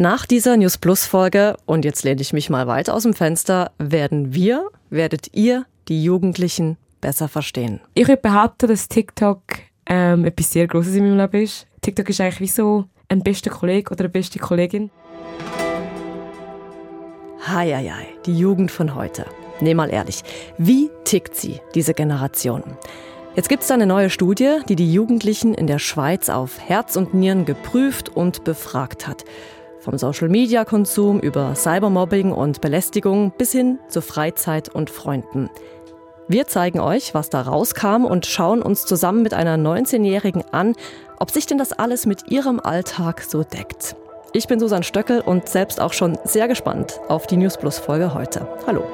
Nach dieser News Plus Folge, und jetzt lehne ich mich mal weit aus dem Fenster, werden wir, werdet ihr die Jugendlichen besser verstehen. Ich würde behaupten, dass TikTok ähm, etwas sehr Großes in meinem Leben ist. TikTok ist eigentlich wie so ein bester Kollege oder eine beste Kollegin. Hei, hei, hei, die Jugend von heute. Nee, mal ehrlich, wie tickt sie, diese Generation? Jetzt gibt es eine neue Studie, die die Jugendlichen in der Schweiz auf Herz und Nieren geprüft und befragt hat. Vom Social-Media-Konsum über Cybermobbing und Belästigung bis hin zu Freizeit und Freunden. Wir zeigen euch, was da rauskam und schauen uns zusammen mit einer 19-Jährigen an, ob sich denn das alles mit ihrem Alltag so deckt. Ich bin Susan Stöckel und selbst auch schon sehr gespannt auf die News Plus Folge heute. Hallo.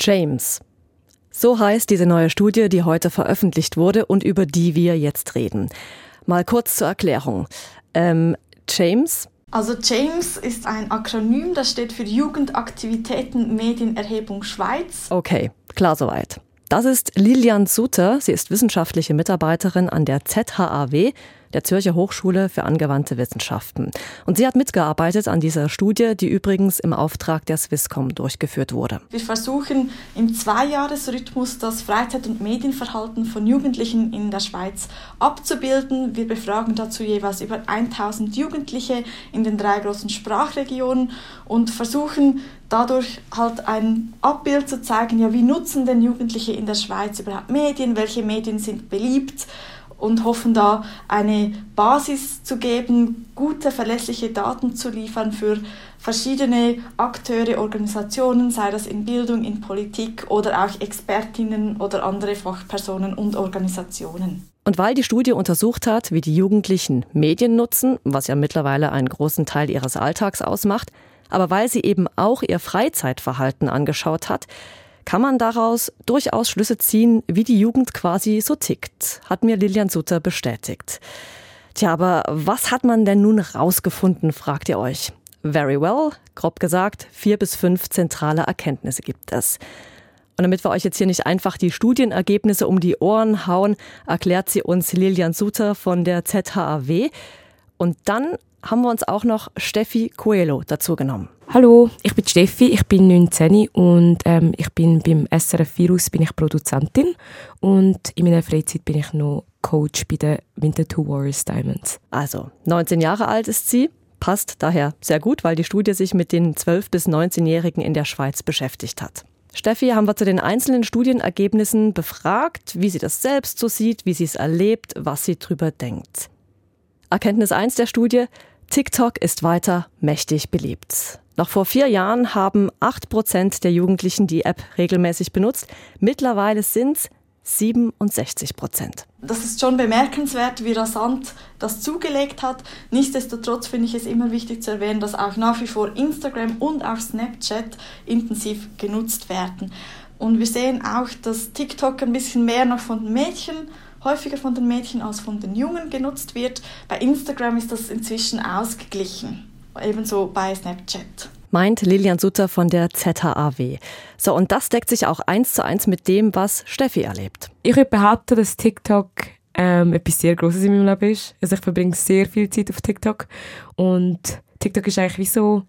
James. So heißt diese neue Studie, die heute veröffentlicht wurde und über die wir jetzt reden. Mal kurz zur Erklärung. Ähm, James. Also James ist ein Akronym, das steht für Jugendaktivitäten Medienerhebung Schweiz. Okay, klar soweit. Das ist Lilian Suter. Sie ist wissenschaftliche Mitarbeiterin an der ZHAW, der Zürcher Hochschule für angewandte Wissenschaften. Und sie hat mitgearbeitet an dieser Studie, die übrigens im Auftrag der Swisscom durchgeführt wurde. Wir versuchen im Zweijahresrhythmus das Freizeit- und Medienverhalten von Jugendlichen in der Schweiz abzubilden. Wir befragen dazu jeweils über 1000 Jugendliche in den drei großen Sprachregionen und versuchen dadurch halt ein Abbild zu zeigen, ja, wie nutzen denn Jugendliche in der Schweiz überhaupt Medien, welche Medien sind beliebt und hoffen da eine Basis zu geben, gute, verlässliche Daten zu liefern für verschiedene Akteure, Organisationen, sei das in Bildung, in Politik oder auch Expertinnen oder andere Fachpersonen und Organisationen. Und weil die Studie untersucht hat, wie die Jugendlichen Medien nutzen, was ja mittlerweile einen großen Teil ihres Alltags ausmacht, aber weil sie eben auch ihr Freizeitverhalten angeschaut hat, kann man daraus durchaus Schlüsse ziehen, wie die Jugend quasi so tickt, hat mir Lilian Sutter bestätigt. Tja, aber was hat man denn nun rausgefunden, fragt ihr euch. Very well, grob gesagt, vier bis fünf zentrale Erkenntnisse gibt es. Und damit wir euch jetzt hier nicht einfach die Studienergebnisse um die Ohren hauen, erklärt sie uns Lilian Suter von der ZHAW. Und dann haben wir uns auch noch Steffi Coelho dazu genommen. Hallo, ich bin Steffi, ich bin 19 und ähm, ich bin beim SRF Virus bin ich Produzentin und in meiner Freizeit bin ich noch Coach bei den Winter Two Warriors Diamonds. Also, 19 Jahre alt ist sie, passt daher sehr gut, weil die Studie sich mit den 12- bis 19-Jährigen in der Schweiz beschäftigt hat. Steffi haben wir zu den einzelnen Studienergebnissen befragt, wie sie das selbst so sieht, wie sie es erlebt, was sie drüber denkt. Erkenntnis 1 der Studie, TikTok ist weiter mächtig beliebt. Noch vor vier Jahren haben acht Prozent der Jugendlichen die App regelmäßig benutzt. Mittlerweile sind es 67 Prozent. Das ist schon bemerkenswert, wie rasant das zugelegt hat. Nichtsdestotrotz finde ich es immer wichtig zu erwähnen, dass auch nach wie vor Instagram und auch Snapchat intensiv genutzt werden. Und wir sehen auch, dass TikTok ein bisschen mehr noch von den Mädchen häufiger von den Mädchen als von den Jungen genutzt wird. Bei Instagram ist das inzwischen ausgeglichen, ebenso bei Snapchat. Meint Lilian Sutter von der ZHAW. So, und das deckt sich auch eins zu eins mit dem, was Steffi erlebt. Ich würde behaupten, dass TikTok ähm, etwas sehr Großes in meinem Leben ist. Also ich verbringe sehr viel Zeit auf TikTok und TikTok ist eigentlich wie so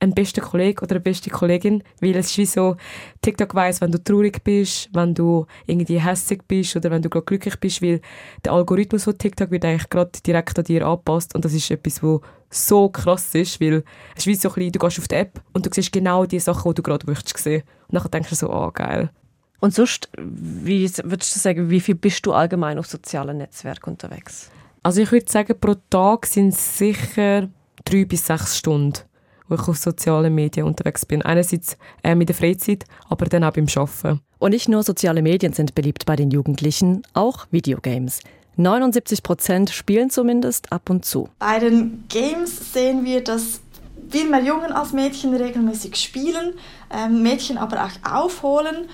ein bester Kollege oder eine beste Kollegin, weil es ist wie so, TikTok weiss, wenn du traurig bist, wenn du irgendwie hässlich bist oder wenn du gerade glücklich bist, weil der Algorithmus von TikTok wird eigentlich gerade direkt an dir angepasst und das ist etwas, wo so krass ist, weil es ist wie so ein bisschen, du gehst auf die App und du siehst genau die Sachen, die du gerade möchtest sehen. Und dann denkst du so, oh geil. Und sonst, wie würdest du sagen, wie viel bist du allgemein auf sozialen Netzwerken unterwegs? Also ich würde sagen, pro Tag sind es sicher drei bis sechs Stunden wo ich auf sozialen Medien unterwegs bin. Einerseits äh, mit der Freizeit, aber dann auch beim Arbeiten. Und nicht nur soziale Medien sind beliebt bei den Jugendlichen, auch Videogames. 79 Prozent spielen zumindest ab und zu. Bei den Games sehen wir, dass viel mehr Jungen als Mädchen regelmäßig spielen, ähm, Mädchen aber auch aufholen.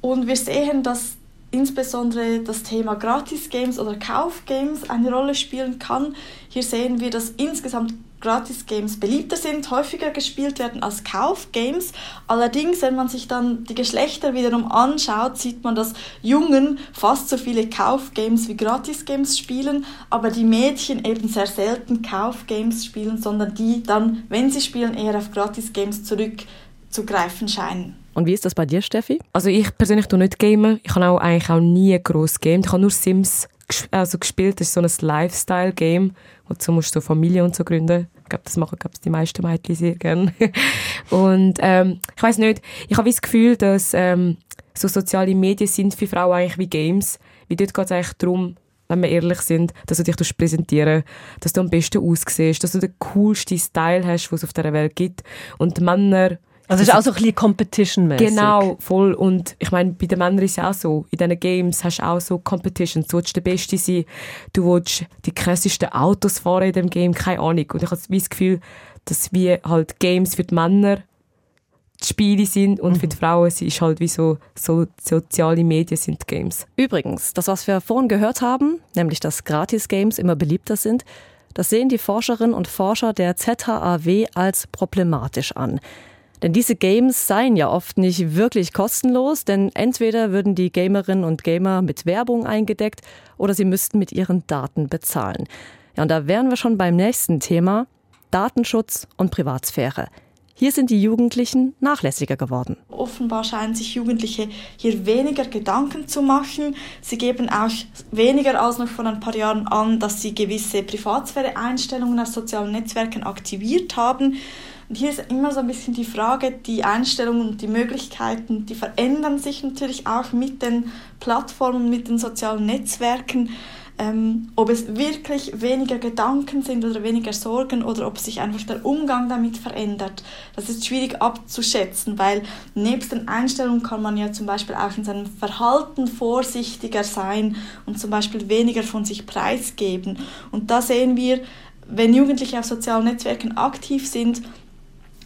Und wir sehen, dass insbesondere das Thema Gratis-Games oder Kauf-Games eine Rolle spielen kann. Hier sehen wir, dass insgesamt Gratis-Games beliebter sind, häufiger gespielt werden als Kauf-Games. Allerdings, wenn man sich dann die Geschlechter wiederum anschaut, sieht man, dass Jungen fast so viele Kauf-Games wie Gratis-Games spielen, aber die Mädchen eben sehr selten Kauf-Games spielen, sondern die dann, wenn sie spielen, eher auf Gratis-Games zurückzugreifen scheinen. Und wie ist das bei dir, Steffi? Also ich persönlich tue nicht gamen. Ich habe auch eigentlich auch nie groß gamed. Ich habe nur Sims also gespielt. Das ist so ein Lifestyle-Game, wo du musst so Familie und so gründen. Ich glaube, das machen glaub, die meisten Mädchen sehr gerne. und ähm, ich weiß nicht, ich habe das Gefühl, dass ähm, so soziale Medien sind für Frauen eigentlich wie Games. Wie dort geht es eigentlich darum, wenn wir ehrlich sind, dass du dich präsentieren dass du am besten aussiehst, dass du den coolsten Style hast, den es auf der Welt gibt. Und Männer also es ist auch so ein bisschen Competition-mäßig. Genau, voll. Und ich meine, bei den Männern ist es auch so. In diesen Games hast du auch so Competition. Du willst der Beste sein. Du willst die krassesten Autos fahren in dem Game. Keine Ahnung. Und ich habe das Gefühl, dass wir halt Games für die Männer die Spiele sind und mhm. für die Frauen es ist halt wie so, so soziale Medien sind Games. Übrigens, das, was wir vorhin gehört haben, nämlich dass Gratis-Games immer beliebter sind, das sehen die Forscherinnen und Forscher der ZHAW als problematisch an. Denn diese Games seien ja oft nicht wirklich kostenlos, denn entweder würden die Gamerinnen und Gamer mit Werbung eingedeckt oder sie müssten mit ihren Daten bezahlen. Ja, und da wären wir schon beim nächsten Thema, Datenschutz und Privatsphäre. Hier sind die Jugendlichen nachlässiger geworden. Offenbar scheinen sich Jugendliche hier weniger Gedanken zu machen. Sie geben auch weniger als noch vor ein paar Jahren an, dass sie gewisse Privatsphäre-Einstellungen auf sozialen Netzwerken aktiviert haben. Und hier ist immer so ein bisschen die Frage, die Einstellungen und die Möglichkeiten, die verändern sich natürlich auch mit den Plattformen, mit den sozialen Netzwerken. Ähm, ob es wirklich weniger Gedanken sind oder weniger Sorgen oder ob sich einfach der Umgang damit verändert. Das ist schwierig abzuschätzen, weil nebst den Einstellungen kann man ja zum Beispiel auch in seinem Verhalten vorsichtiger sein und zum Beispiel weniger von sich preisgeben. Und da sehen wir, wenn Jugendliche auf sozialen Netzwerken aktiv sind,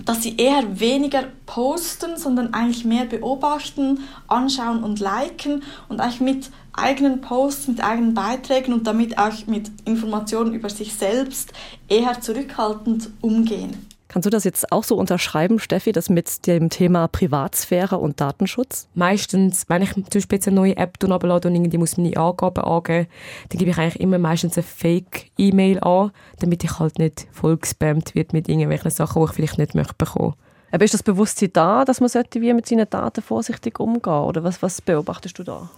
dass sie eher weniger posten, sondern eigentlich mehr beobachten, anschauen und liken und eigentlich mit eigenen Posts, mit eigenen Beiträgen und damit auch mit Informationen über sich selbst eher zurückhaltend umgehen. Kannst du das jetzt auch so unterschreiben, Steffi, das mit dem Thema Privatsphäre und Datenschutz? Meistens, wenn ich zum Beispiel jetzt eine neue App runterlade und irgendwie muss meine Angaben angeben, dann gebe ich eigentlich immer meistens eine Fake-E-Mail an, damit ich halt nicht voll gespammt wird mit irgendwelchen Sachen, die ich vielleicht nicht möchte bekommen. Aber ist das Bewusstsein da, dass man sollte wie mit seinen Daten vorsichtig umgehen Oder was, was beobachtest du da?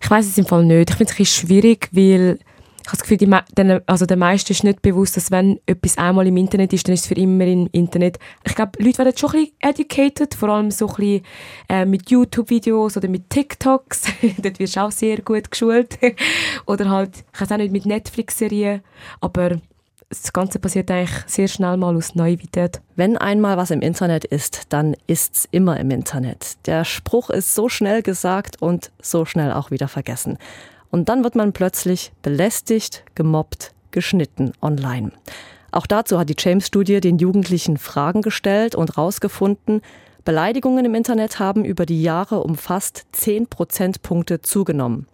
Ich weiß es im Fall nicht. Ich finde es ein bisschen schwierig, weil ich habe das Gefühl, die, den, also der meisten ist nicht bewusst, dass wenn etwas einmal im Internet ist, dann ist es für immer im Internet. Ich glaube, Leute werden schon ein bisschen educated, vor allem so ein bisschen äh, mit YouTube-Videos oder mit TikToks. Dort wirst du auch sehr gut geschult. oder halt, ich weiß auch nicht, mit Netflix-Serien. Aber das Ganze passiert eigentlich sehr schnell mal aus Naivität. Wenn einmal was im Internet ist, dann ist's immer im Internet. Der Spruch ist so schnell gesagt und so schnell auch wieder vergessen. Und dann wird man plötzlich belästigt, gemobbt, geschnitten online. Auch dazu hat die James-Studie den Jugendlichen Fragen gestellt und herausgefunden, Beleidigungen im Internet haben über die Jahre um fast 10 Prozentpunkte zugenommen.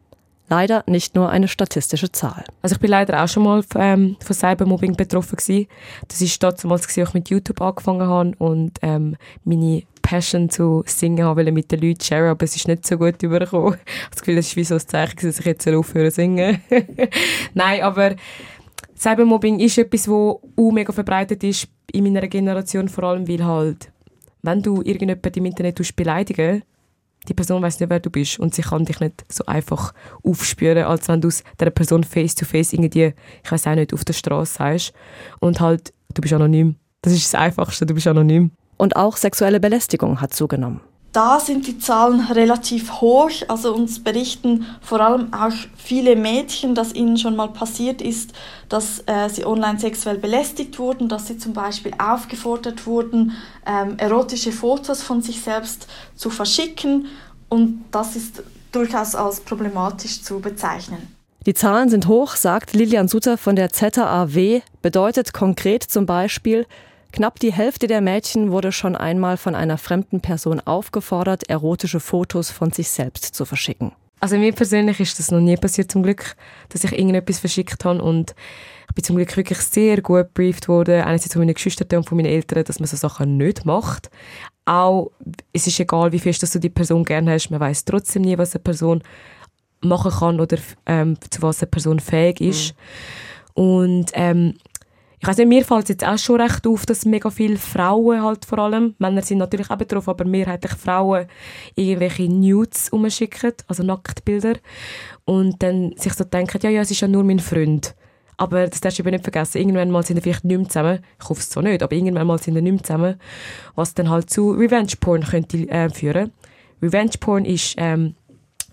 Leider nicht nur eine statistische Zahl. Also ich bin leider auch schon mal ähm, von Cybermobbing betroffen gewesen. Das ist damals, als ich mit YouTube angefangen habe und ähm, meine Passion zu singen habe mit den Leuten share, aber es ist nicht so gut übergekommen. Ich habe das Gefühl, das ist wie so ein Zeichen, dass ich jetzt aufhören zu singen. Nein, aber Cybermobbing ist etwas, das auch mega verbreitet ist in meiner Generation, vor allem weil halt, wenn du irgendjemanden im Internet beleidigen die Person weiß nicht, wer du bist und sie kann dich nicht so einfach aufspüren, als wenn du es der Person face to face irgendwie, ich weiß auch nicht, auf der Straße sagst und halt, du bist anonym. Das ist das Einfachste, du bist anonym. Und auch sexuelle Belästigung hat zugenommen. Da sind die Zahlen relativ hoch. Also uns berichten vor allem auch viele Mädchen, dass ihnen schon mal passiert ist, dass äh, sie online sexuell belästigt wurden, dass sie zum Beispiel aufgefordert wurden, ähm, erotische Fotos von sich selbst zu verschicken. Und das ist durchaus als problematisch zu bezeichnen. Die Zahlen sind hoch, sagt Lilian Sutter von der ZAW, bedeutet konkret zum Beispiel, Knapp die Hälfte der Mädchen wurde schon einmal von einer fremden Person aufgefordert, erotische Fotos von sich selbst zu verschicken. Also mir persönlich ist das noch nie passiert zum Glück, dass ich irgendetwas verschickt habe und ich bin zum Glück wirklich sehr gut gebrieft worden, einerseits von meinen Geschwistern und von meinen Eltern, dass man so Sachen nicht macht. Auch, es ist egal, wie fest dass du die Person gerne hast, man weiß trotzdem nie, was eine Person machen kann oder ähm, zu was eine Person fähig ist. Mhm. Und ähm, ich weiß nicht, mir fällt es jetzt auch schon recht auf, dass mega viele Frauen halt vor allem, Männer sind natürlich auch betroffen, aber mehrheitlich Frauen irgendwelche Nudes umschicken, also Nacktbilder. Und dann sich so denken, ja, ja, es ist ja nur mein Freund. Aber das darfst du eben nicht vergessen. Irgendwann mal sind wir vielleicht nicht mehr zusammen. Ich hoffe es zwar nicht, aber irgendwann mal sind wir nicht mehr zusammen. Was dann halt zu Revenge Porn könnte äh, führen. Revenge Porn ist ähm,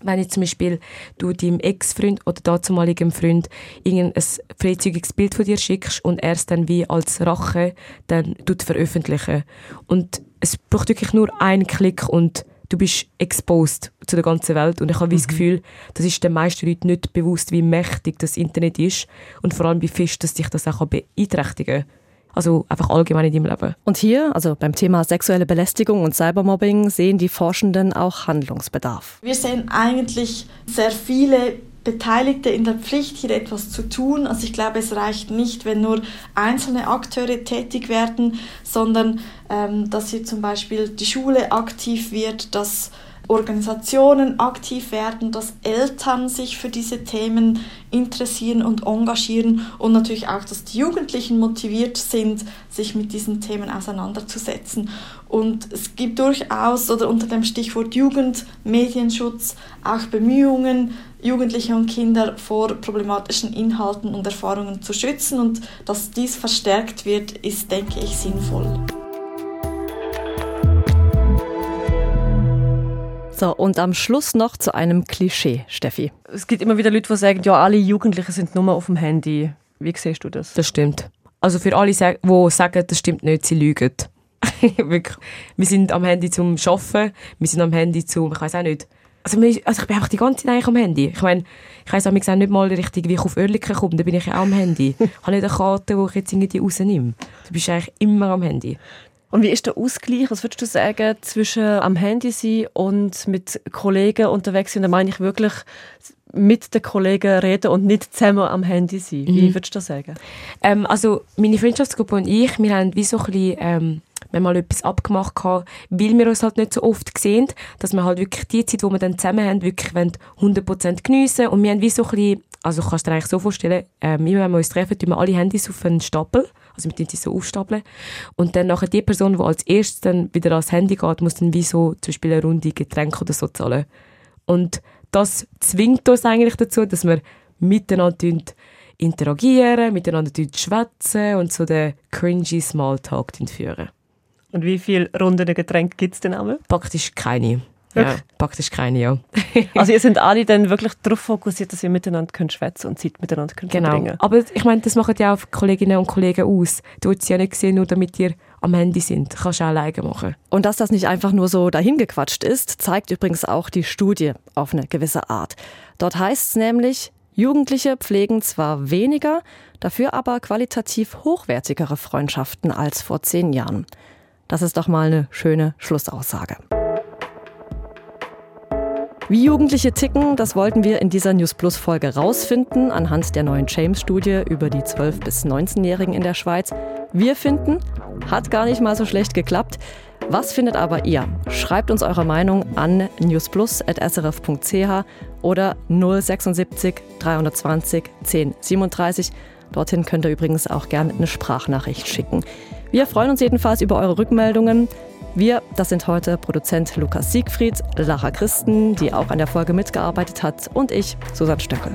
wenn jetzt zum Beispiel du deinem Ex-Freund oder dazumaligen Freund irgendein freizügiges Bild von dir schickst und er es dann wie als Rache dann tut veröffentlichen. Und es braucht wirklich nur einen Klick und du bist exposed zu der ganzen Welt. Und ich habe mhm. das Gefühl, das ist den meisten Leuten nicht bewusst, wie mächtig das Internet ist und vor allem wie fest, dass dich das auch beeinträchtigen kann. Also einfach allgemein in deinem Leben. Und hier, also beim Thema sexuelle Belästigung und Cybermobbing, sehen die Forschenden auch Handlungsbedarf. Wir sehen eigentlich sehr viele Beteiligte in der Pflicht, hier etwas zu tun. Also ich glaube, es reicht nicht, wenn nur einzelne Akteure tätig werden, sondern ähm, dass hier zum Beispiel die Schule aktiv wird, dass Organisationen aktiv werden, dass Eltern sich für diese Themen interessieren und engagieren und natürlich auch, dass die Jugendlichen motiviert sind, sich mit diesen Themen auseinanderzusetzen. Und es gibt durchaus oder unter dem Stichwort Jugendmedienschutz auch Bemühungen, Jugendliche und Kinder vor problematischen Inhalten und Erfahrungen zu schützen und dass dies verstärkt wird, ist, denke ich, sinnvoll. So, und am Schluss noch zu einem Klischee, Steffi. Es gibt immer wieder Leute, die sagen, ja, alle Jugendlichen sind nur auf dem Handy. Wie siehst du das? Das stimmt. Also für alle, die sagen, das stimmt nicht, sie lügen. Wirklich. Wir sind am Handy zum Arbeiten, wir sind am Handy zum, ich weiß auch nicht. Also, also ich bin einfach die ganze Zeit eigentlich am Handy. Ich meine, ich weiss auch nicht mal richtig, wie ich auf Oerlikon komme, da bin ich ja auch am Handy. ich habe nicht eine Karte, die ich jetzt irgendwie rausnehme. Du bist eigentlich immer am Handy. Und wie ist der Ausgleich, was würdest du sagen, zwischen am Handy sein und mit Kollegen unterwegs sein? Da meine ich wirklich mit den Kollegen reden und nicht zusammen am Handy sein. Wie mhm. würdest du das sagen? Ähm, also meine Freundschaftsgruppe und ich, wir haben wie so ein bisschen, ähm, wir mal etwas abgemacht gehabt, weil wir uns halt nicht so oft sehen, dass wir halt wirklich die Zeit, die wir dann zusammen haben, wirklich 100% geniessen und wir haben wie so ein bisschen, also kannst du dir eigentlich so vorstellen, ähm, immer wenn wir uns treffen, tun wir alle Handys auf einen Stapel also mit denen sie so aufstapeln. Und dann nachher die Person, die als erstes dann wieder ans Handy geht, muss dann wie so zum Beispiel eine Runde Getränke oder so zahlen. Und das zwingt uns eigentlich dazu, dass wir miteinander interagieren, miteinander schwätzen und so den cringy Smalltalk führen. Und wie viele Runden Getränke gibt es denn einmal? Praktisch keine. Ja, praktisch keine, ja. also ihr seid alle dann wirklich darauf fokussiert, dass ihr miteinander könnt schwätzen und Zeit miteinander könnt genau. verbringen Aber ich meine, das machen ja auch Kolleginnen und Kollegen aus. Du willst ja nicht sehen, nur damit ihr am Handy sind. Kannst du auch alleine machen. Und dass das nicht einfach nur so dahingequatscht ist, zeigt übrigens auch die Studie auf eine gewisse Art. Dort heißt es nämlich, Jugendliche pflegen zwar weniger, dafür aber qualitativ hochwertigere Freundschaften als vor zehn Jahren. Das ist doch mal eine schöne Schlussaussage. Wie Jugendliche ticken, das wollten wir in dieser News Plus Folge rausfinden anhand der neuen James Studie über die 12 bis 19-Jährigen in der Schweiz. Wir finden, hat gar nicht mal so schlecht geklappt. Was findet aber ihr? Schreibt uns eure Meinung an newsplus.srf.ch oder 076 320 1037. Dorthin könnt ihr übrigens auch gerne eine Sprachnachricht schicken. Wir freuen uns jedenfalls über eure Rückmeldungen. Wir, das sind heute Produzent Lukas Siegfried, Lara Christen, die auch an der Folge mitgearbeitet hat, und ich, Susanne Stöckel.